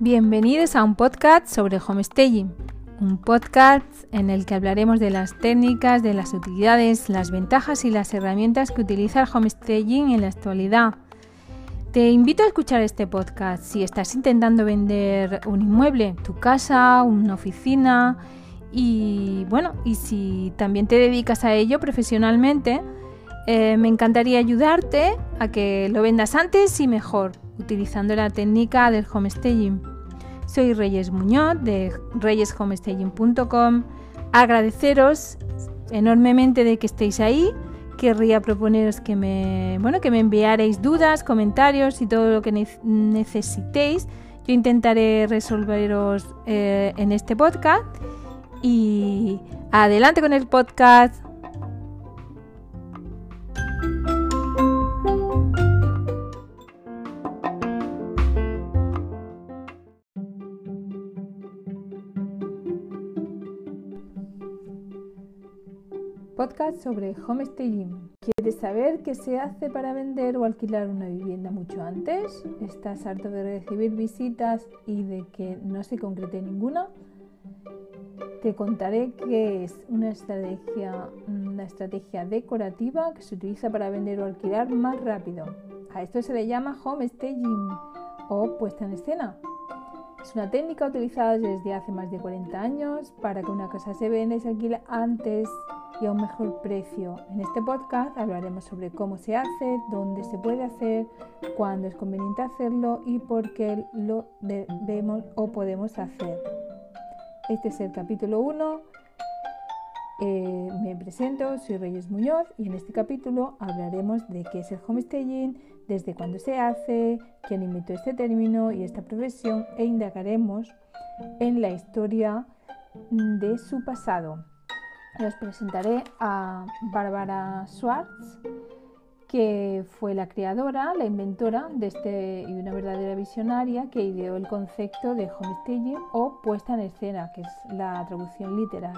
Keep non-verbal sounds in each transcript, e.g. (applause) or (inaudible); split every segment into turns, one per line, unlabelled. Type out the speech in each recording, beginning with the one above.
Bienvenidos a un podcast sobre homestaging, un podcast en el que hablaremos de las técnicas, de las utilidades, las ventajas y las herramientas que utiliza el homestaging en la actualidad. Te invito a escuchar este podcast si estás intentando vender un inmueble, tu casa, una oficina y bueno, y si también te dedicas a ello profesionalmente, eh, me encantaría ayudarte a que lo vendas antes y mejor, utilizando la técnica del homestaging. Soy Reyes Muñoz de reyeshomestaging.com. Agradeceros enormemente de que estéis ahí. Querría proponeros que me, bueno, que me enviaréis dudas, comentarios y todo lo que necesitéis. Yo intentaré resolveros eh, en este podcast. Y adelante con el podcast. Podcast sobre homestaging. ¿Quieres saber qué se hace para vender o alquilar una vivienda mucho antes? ¿Estás harto de recibir visitas y de que no se concrete ninguna? Te contaré qué es una estrategia, una estrategia decorativa que se utiliza para vender o alquilar más rápido. A esto se le llama homestaging o puesta en escena. Es una técnica utilizada desde hace más de 40 años para que una casa se venda y se alquile antes y a un mejor precio. En este podcast hablaremos sobre cómo se hace, dónde se puede hacer, cuándo es conveniente hacerlo y por qué lo debemos o podemos hacer. Este es el capítulo 1. Eh, me presento, soy Reyes Muñoz y en este capítulo hablaremos de qué es el homestaging, desde cuándo se hace, quién inventó este término y esta profesión e indagaremos en la historia de su pasado os presentaré a Bárbara Schwartz, que fue la creadora, la inventora de este y una verdadera visionaria que ideó el concepto de homestaging o puesta en escena, que es la traducción literal.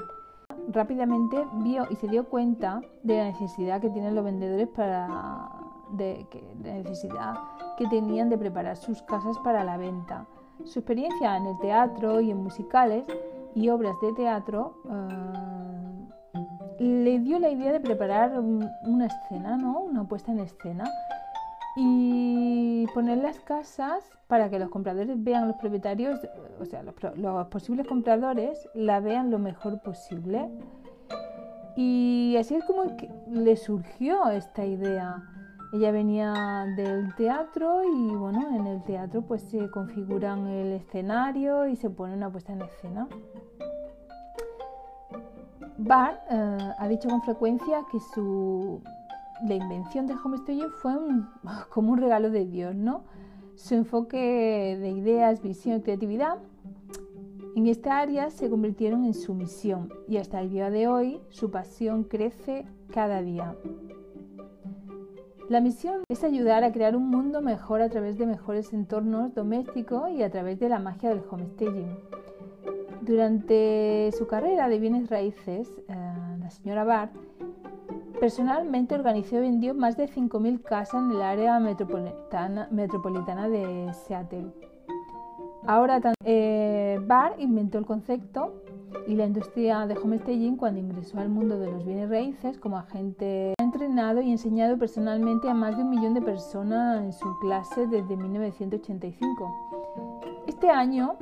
Rápidamente vio y se dio cuenta de la necesidad que tienen los vendedores para de, la necesidad que tenían de preparar sus casas para la venta. Su experiencia en el teatro y en musicales y obras de teatro eh, le dio la idea de preparar una escena, ¿no? Una puesta en escena y poner las casas para que los compradores vean los propietarios, o sea, los, posibles compradores la vean lo mejor posible. Y así es como le surgió esta idea. Ella venía del teatro y bueno, en el teatro pues se configuran el escenario y se pone una puesta en escena. Barr eh, ha dicho con frecuencia que su, la invención del homestaging fue (laughs) como un regalo de Dios, ¿no? Su enfoque de ideas, visión y creatividad en esta área se convirtieron en su misión y hasta el día de hoy su pasión crece cada día. La misión es ayudar a crear un mundo mejor a través de mejores entornos domésticos y a través de la magia del homestaging. Durante su carrera de bienes raíces, eh, la señora Barr personalmente organizó y vendió más de 5.000 casas en el área metropolitana, de Seattle. Ahora, eh, Barr inventó el concepto y la industria de homestaging cuando ingresó al mundo de los bienes raíces como agente ha entrenado y enseñado personalmente a más de un millón de personas en su clase desde 1985. Este año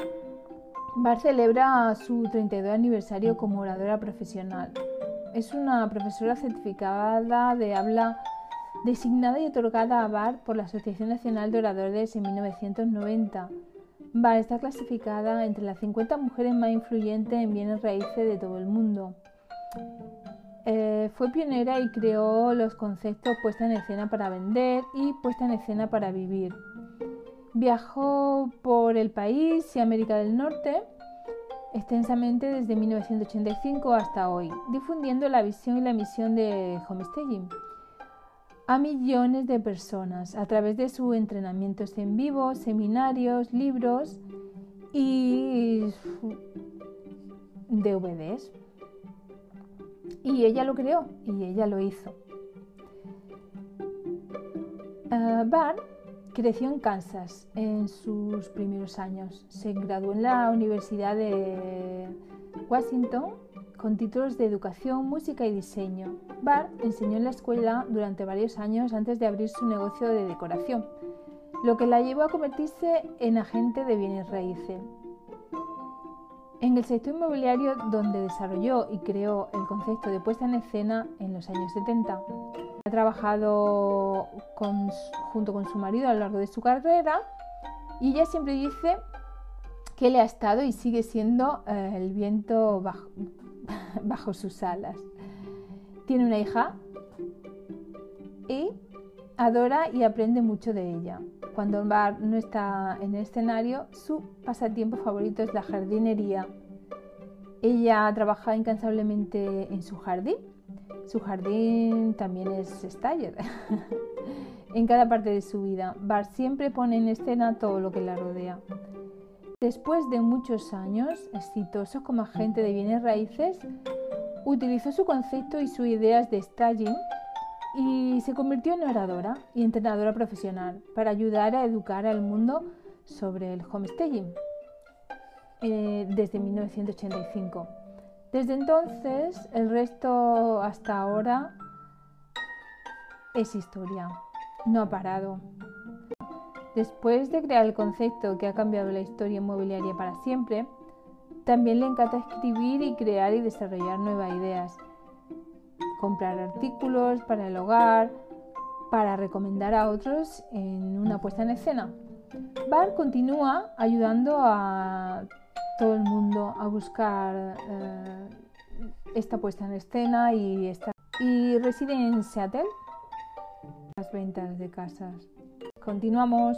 Bar celebra su 32 aniversario como oradora profesional. Es una profesora certificada de habla designada y otorgada a Bar por la Asociación Nacional de Oradores en 1990. Bar está clasificada entre las 50 mujeres más influyentes en bienes raíces de todo el mundo. Eh, fue pionera y creó los conceptos puesta en escena para vender y puesta en escena para vivir. Viajó por el país y América del Norte extensamente desde 1985 hasta hoy, difundiendo la visión y la misión de homestaging a millones de personas a través de sus entrenamientos en vivo, seminarios, libros y DVDs. Y ella lo creó y ella lo hizo. Uh, creció en Kansas en sus primeros años. Se graduó en la Universidad de Washington con títulos de educación, música y diseño. Barr enseñó en la escuela durante varios años antes de abrir su negocio de decoración, lo que la llevó a convertirse en agente de bienes raíces. En el sector inmobiliario donde desarrolló y creó el concepto de puesta en escena en los años 70. Trabajado junto con su marido a lo largo de su carrera y ella siempre dice que le ha estado y sigue siendo eh, el viento bajo, (laughs) bajo sus alas. Tiene una hija y adora y aprende mucho de ella. Cuando Bar no está en el escenario, su pasatiempo favorito es la jardinería. Ella trabaja incansablemente en su jardín. Su jardín también es staller. (laughs) en cada parte de su vida, Bar siempre pone en escena todo lo que la rodea. Después de muchos años exitosos como agente de bienes raíces, utilizó su concepto y sus ideas de staging y se convirtió en oradora y entrenadora profesional para ayudar a educar al mundo sobre el homestaging eh, desde 1985. Desde entonces, el resto hasta ahora es historia. No ha parado. Después de crear el concepto que ha cambiado la historia inmobiliaria para siempre, también le encanta escribir y crear y desarrollar nuevas ideas. Comprar artículos para el hogar, para recomendar a otros en una puesta en escena. Bar continúa ayudando a todo el mundo a buscar eh, esta puesta en escena y, y reside en Seattle. Las ventas de casas. Continuamos.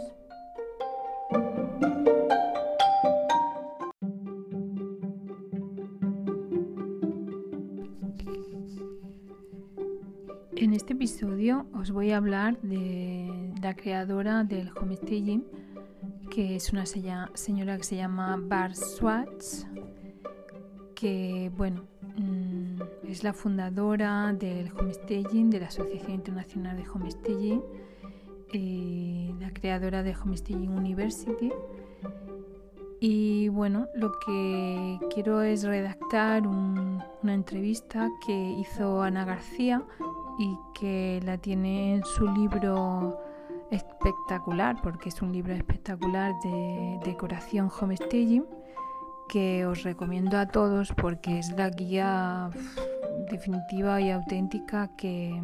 En este episodio os voy a hablar de la creadora del homestaging, que es una señora que se llama Bar Swartz, que bueno, mm, es la fundadora del homestaging, de la Asociación Internacional de Homestaging eh, la creadora de Homestaging University. Y bueno, lo que quiero es redactar una entrevista que hizo Ana García y que la tiene en su libro espectacular, porque es un libro espectacular de decoración homestaging que os recomiendo a todos porque es la guía definitiva y auténtica que,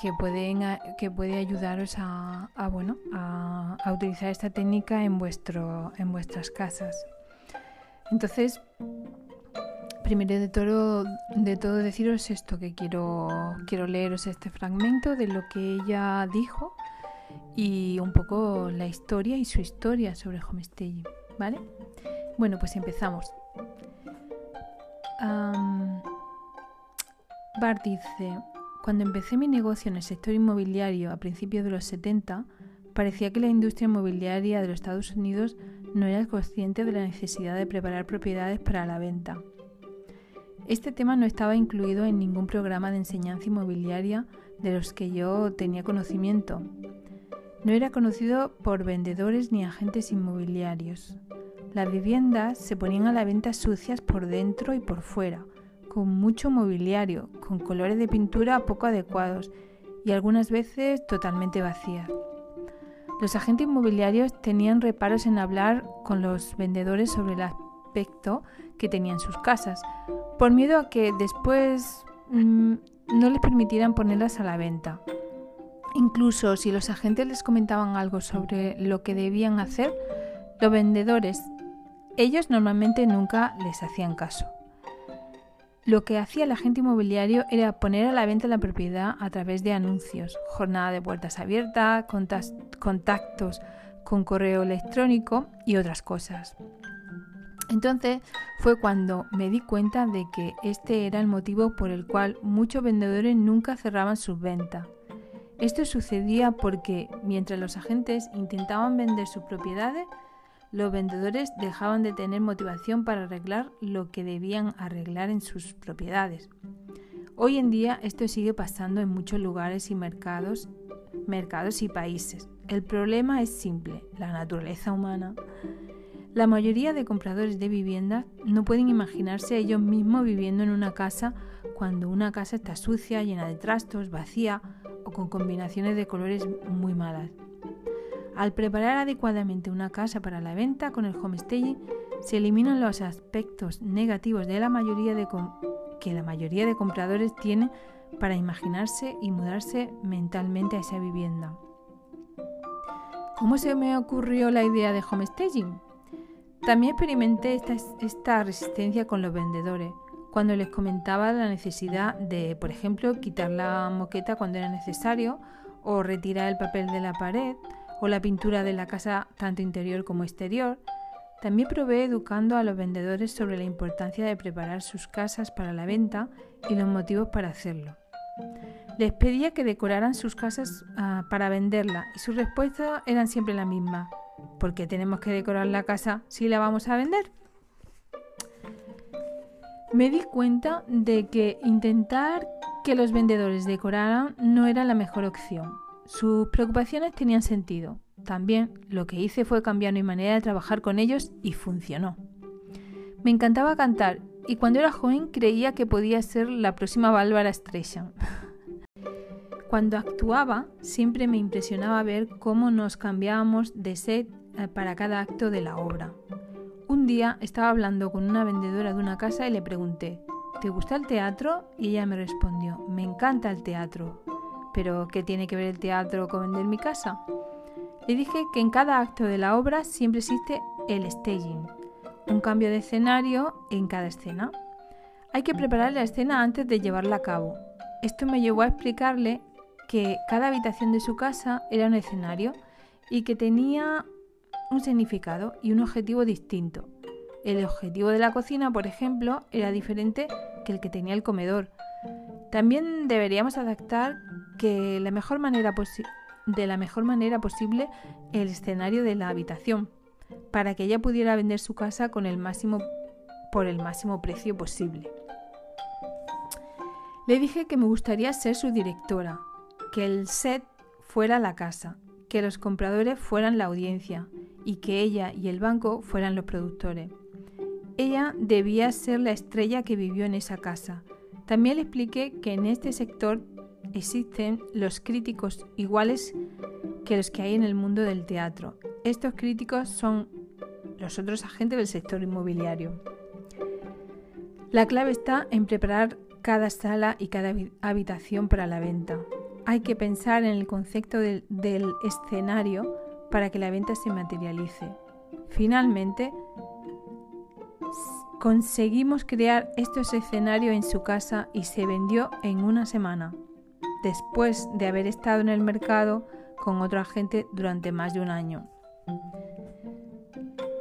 que, pueden, que puede ayudaros a, bueno, a, utilizar esta técnica en, vuestro, en vuestras casas. Entonces, primero de todo, de todo deciros esto, que quiero, quiero leeros este fragmento de lo que ella dijo y un poco la historia y su historia sobre homestaging, ¿vale? Bueno, pues empezamos. Bart dice, cuando empecé mi negocio en el sector inmobiliario a principios de los 70, parecía que la industria inmobiliaria de los Estados Unidos no era consciente de la necesidad de preparar propiedades para la venta. Este tema no estaba incluido en ningún programa de enseñanza inmobiliaria de los que yo tenía conocimiento. No era conocido por vendedores ni agentes inmobiliarios. Las viviendas se ponían a la venta sucias por dentro y por fuera, con mucho mobiliario, con colores de pintura poco adecuados y algunas veces totalmente vacías. Los agentes inmobiliarios tenían reparos en hablar con los vendedores sobre el aspecto que tenían sus casas, por miedo a que después mm, no les permitieran ponerlas a la venta. Incluso si los agentes les comentaban algo sobre lo que debían hacer, los vendedores, ellos normalmente nunca les hacían caso. Lo que hacía el agente inmobiliario era poner a la venta la propiedad a través de anuncios, jornada de puertas abiertas, contactos con correo electrónico y otras cosas. Entonces fue cuando me di cuenta de que este era el motivo por el cual muchos vendedores nunca cerraban sus ventas. Esto sucedía porque mientras los agentes intentaban vender sus propiedades, los vendedores dejaban de tener motivación para arreglar lo que debían arreglar en sus propiedades. Hoy en día esto sigue pasando en muchos lugares y mercados, mercados y países. El problema es simple, la naturaleza humana. La mayoría de compradores de viviendas no pueden imaginarse ellos mismos viviendo en una casa cuando una casa está sucia, llena de trastos, vacía o con combinaciones de colores muy malas. Al preparar adecuadamente una casa para la venta con el homestaging, se eliminan los aspectos negativos de la mayoría de que la mayoría de compradores tienen para imaginarse y mudarse mentalmente a esa vivienda. ¿Cómo se me ocurrió la idea de homestaging? También experimenté esta, esta resistencia con los vendedores, cuando les comentaba la necesidad de, por ejemplo, quitar la moqueta cuando era necesario, o retirar el papel de la pared, o la pintura de la casa tanto interior como exterior. También probé educando a los vendedores sobre la importancia de preparar sus casas para la venta y los motivos para hacerlo. Les pedía que decoraran sus casas ah, para venderla y sus respuestas eran siempre la misma. ¿Por qué tenemos que decorar la casa si la vamos a vender? Me di cuenta de que intentar que los vendedores decoraran no era la mejor opción. Sus preocupaciones tenían sentido. También lo que hice fue cambiar mi manera de trabajar con ellos y funcionó. Me encantaba cantar y cuando era joven creía que podía ser la próxima Bárbara Streisand. (laughs) Cuando actuaba siempre me impresionaba ver cómo nos cambiábamos de set eh, para cada acto de la obra. Un día estaba hablando con una vendedora de una casa y le pregunté, ¿te gusta el teatro? Y ella me respondió, me encanta el teatro. ¿Pero qué tiene que ver el teatro con vender mi casa? Le dije que en cada acto de la obra siempre existe el staging, un cambio de escenario en cada escena. Hay que preparar la escena antes de llevarla a cabo. Esto me llevó a explicarle que cada habitación de su casa era un escenario y que tenía un significado y un objetivo distinto. El objetivo de la cocina, por ejemplo, era diferente que el que tenía el comedor. También deberíamos adaptar que la mejor manera de la mejor manera posible el escenario de la habitación para que ella pudiera vender su casa con el máximo por el máximo precio posible. Le dije que me gustaría ser su directora, que el set fuera la casa, que los compradores fueran la audiencia y que ella y el banco fueran los productores. Ella debía ser la estrella que vivió en esa casa. También le expliqué que en este sector existen los críticos iguales que los que hay en el mundo del teatro. Estos críticos son los otros agentes del sector inmobiliario. La clave está en preparar cada sala y cada habitación para la venta hay que pensar en el concepto del, escenario para que la venta se materialice. Finalmente, conseguimos crear estos escenarios en su casa y se vendió en una semana, después de haber estado en el mercado con otra gente durante más de un año.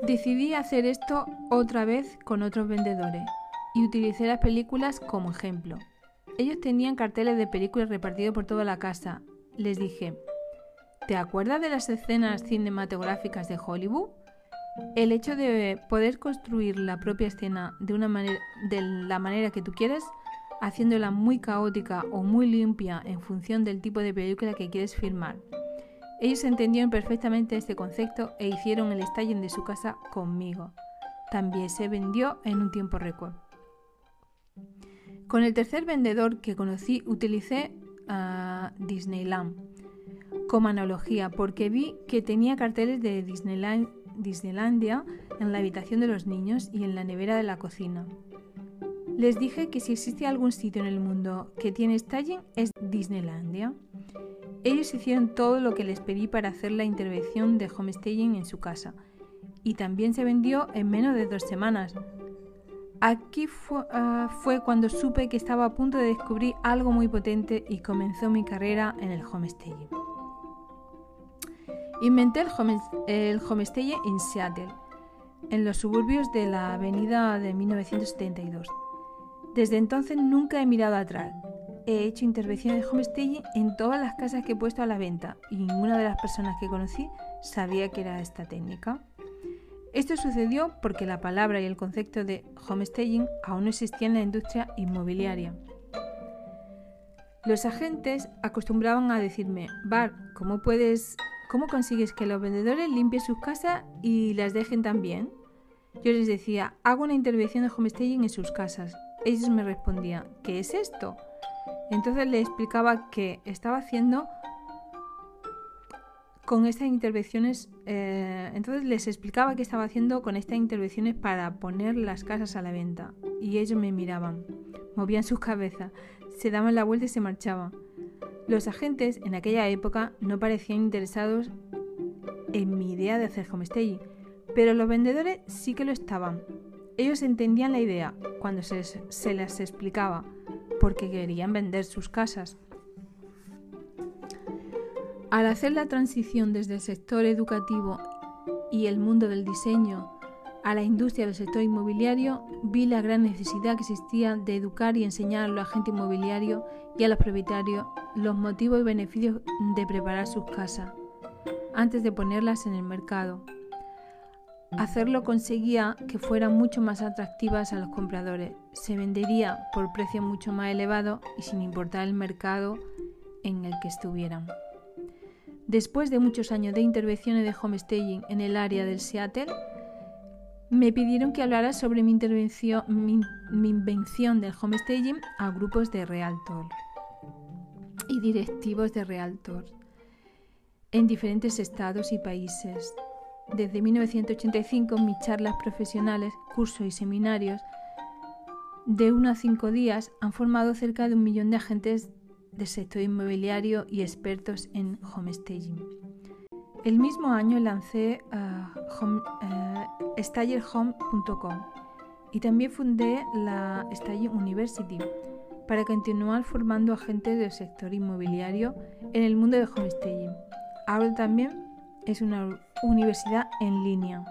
Decidí hacer esto otra vez con otros vendedores y utilicé las películas como ejemplo. Ellos tenían carteles de películas repartidos por toda la casa. Les dije, ¿te acuerdas de las escenas cinematográficas de Hollywood? El hecho de poder construir la propia escena de, una manera, de la manera que tú quieres, haciéndola muy caótica o muy limpia en función del tipo de película que quieres filmar. Ellos entendieron perfectamente este concepto e hicieron el staging de su casa conmigo. También se vendió en un tiempo récord. Con el tercer vendedor que conocí utilicé a Disneyland como analogía porque vi que tenía carteles de Disneyland, Disneylandia en la habitación de los niños y en la nevera de la cocina. Les dije que si existe algún sitio en el mundo que tiene staging es Disneylandia. Ellos hicieron todo lo que les pedí para hacer la intervención de homestaging en su casa y también se vendió en menos de dos semanas, Aquí ah, fue, cuando supe que estaba a punto de descubrir algo muy potente y comenzó mi carrera en el homestaging. Inventé el, home, el homestaging en Seattle, en los suburbios de la avenida de 1972. Desde entonces nunca he mirado atrás. He hecho intervenciones de homestaging en todas las casas que he puesto a la venta y ninguna de las personas que conocí sabía que era esta técnica. Esto sucedió porque la palabra y el concepto de homestaging aún no existían en la industria inmobiliaria. Los agentes acostumbraban a decirme, Bar, ¿cómo puedes, cómo consigues que los vendedores limpien sus casas y las dejen también? Yo les decía, hago una intervención de homestaging en sus casas. Ellos me respondían, ¿qué es esto? Entonces les explicaba que estaba haciendo con estas intervenciones, eh, entonces les explicaba qué estaba haciendo con estas intervenciones para poner las casas a la venta. Y ellos me miraban, movían sus cabezas, se daban la vuelta y se marchaban. Los agentes en aquella época no parecían interesados en mi idea de hacer homestay, pero los vendedores sí que lo estaban. Ellos entendían la idea cuando se, se las explicaba, porque querían vender sus casas. Al hacer la transición desde el sector educativo y el mundo del diseño a la industria del sector inmobiliario, vi la gran necesidad que existía de educar y enseñar a los agentes inmobiliarios y a los propietarios los motivos y beneficios de preparar sus casas antes de ponerlas en el mercado. Hacerlo conseguía que fueran mucho más atractivas a los compradores. Se vendería por precios mucho más elevados y sin importar el mercado en el que estuvieran. Después de muchos años de intervenciones de homestaging en el área del Seattle, me pidieron que hablara sobre mi, intervención, mi, invención del homestaging a grupos de realtor y directivos de realtor en diferentes estados y países. Desde 1985 mis charlas profesionales, cursos y seminarios de uno a cinco días han formado cerca de un millón de agentes del sector inmobiliario y expertos en homestaging. El mismo año lancé uh, y también fundé la Staging University para continuar formando agentes del sector inmobiliario en el mundo de homestaging. Ahora también es una universidad en línea.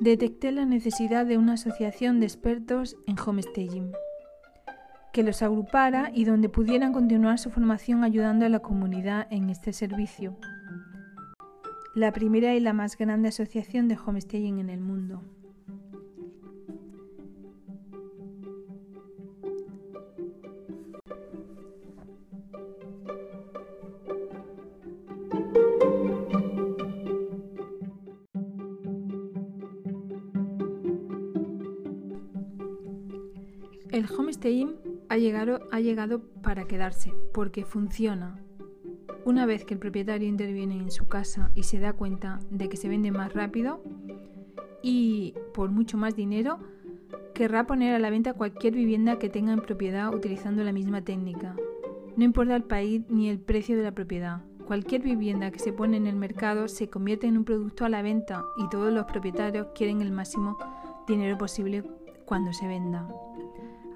Detecté la necesidad de una asociación de expertos en homestaging que los agrupara y donde pudieran continuar su formación ayudando a la comunidad en este servicio. La primera y la más grande asociación de homestaying en el mundo. El homestaying ha llegado, ha llegado para quedarse, porque funciona. Una vez que el propietario interviene en su casa y se da cuenta de que se vende más rápido y por mucho más dinero, querrá poner a la venta cualquier vivienda que tenga en propiedad utilizando la misma técnica. No importa el país ni el precio de la propiedad. Cualquier vivienda que se pone en el mercado se convierte en un producto a la venta y todos los propietarios quieren el máximo dinero posible cuando se venda.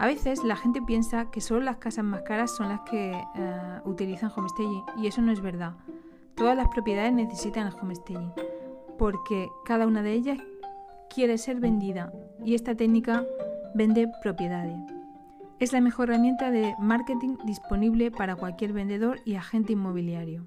A veces la gente piensa que solo las casas más caras son las que uh, utilizan homestaging y eso no es verdad. Todas las propiedades necesitan el homestaging porque cada una de ellas quiere ser vendida y esta técnica vende propiedades. Es la mejor herramienta de marketing disponible para cualquier vendedor y agente inmobiliario.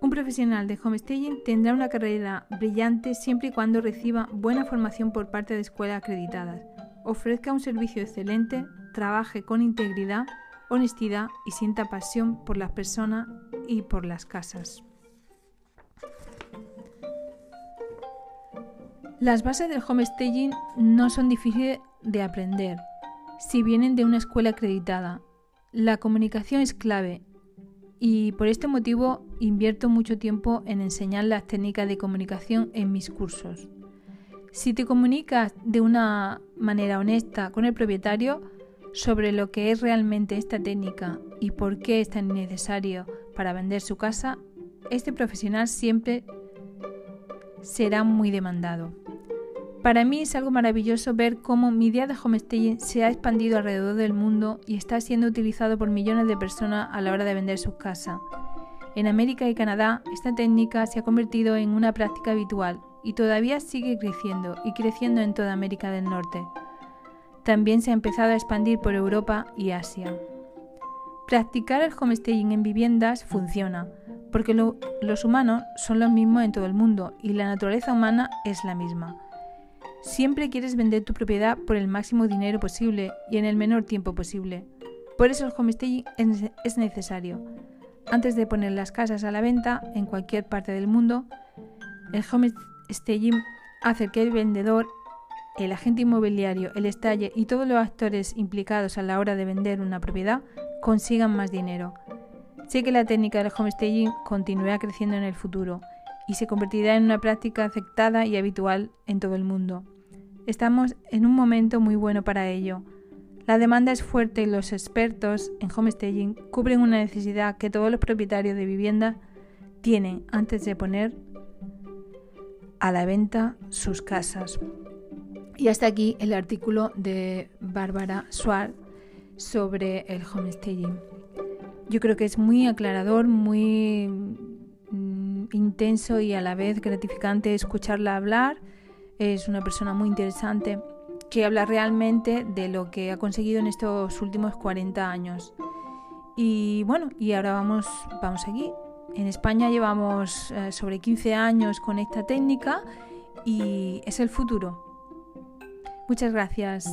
Un profesional de homestaging tendrá una carrera brillante siempre y cuando reciba buena formación por parte de escuelas acreditadas ofrezca un servicio excelente, trabaje con integridad, honestidad y sienta pasión por las personas y por las casas. Las bases del homestaging no son difíciles de aprender si vienen de una escuela acreditada. La comunicación es clave y por este motivo invierto mucho tiempo en enseñar las técnicas de comunicación en mis cursos. Si te comunicas de una manera honesta con el propietario sobre lo que es realmente esta técnica y por qué es tan necesario para vender su casa, este profesional siempre será muy demandado. Para mí es algo maravilloso ver cómo mi idea de homestaying se ha expandido alrededor del mundo y está siendo utilizado por millones de personas a la hora de vender sus casas. En América y Canadá, esta técnica se ha convertido en una práctica habitual y todavía sigue creciendo y creciendo en toda América del Norte. También se ha empezado a expandir por Europa y Asia. Practicar el homestaying en viviendas funciona, porque los humanos son los mismos en todo el mundo y la naturaleza humana es la misma. Siempre quieres vender tu propiedad por el máximo dinero posible y en el menor tiempo posible. Por eso el homestaging es necesario. Antes de poner las casas a la venta en cualquier parte del mundo, el homestaging hace que el vendedor, el agente inmobiliario, el estalle y todos los actores implicados a la hora de vender una propiedad consigan más dinero. Sé que la técnica del homestaging continuará creciendo en el futuro y se convertirá en una práctica aceptada y habitual en todo el mundo. Estamos en un momento muy bueno para ello. La demanda es fuerte y los expertos en homestaging cubren una necesidad que todos los propietarios de vivienda tienen antes de poner a la venta sus casas. Y hasta aquí el artículo de Bárbara Suárez sobre el homestaging. Yo creo que es muy aclarador, muy mm, intenso y a la vez gratificante escucharla hablar. Es una persona muy interesante que habla realmente de lo que ha conseguido en estos últimos 40 años. Y bueno, y ahora vamos, vamos aquí. En España llevamos eh, sobre 15 años con esta técnica y es el futuro. Muchas gracias.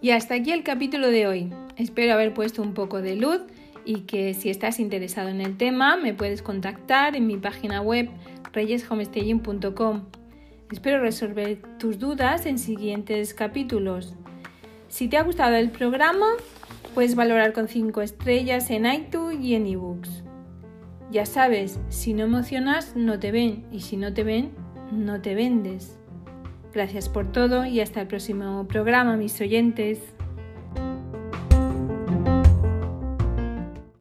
Y hasta aquí el capítulo de hoy. Espero haber puesto un poco de luz y que si estás interesado en el tema me puedes contactar en mi página web reyeshomestaging.com. Espero resolver tus dudas en siguientes capítulos. Si te ha gustado el programa, puedes valorar con 5 estrellas en iTunes y en ebooks. Ya sabes, si no emocionas, no te ven y si no te ven, no te vendes. Gracias por todo y hasta el próximo programa, mis oyentes.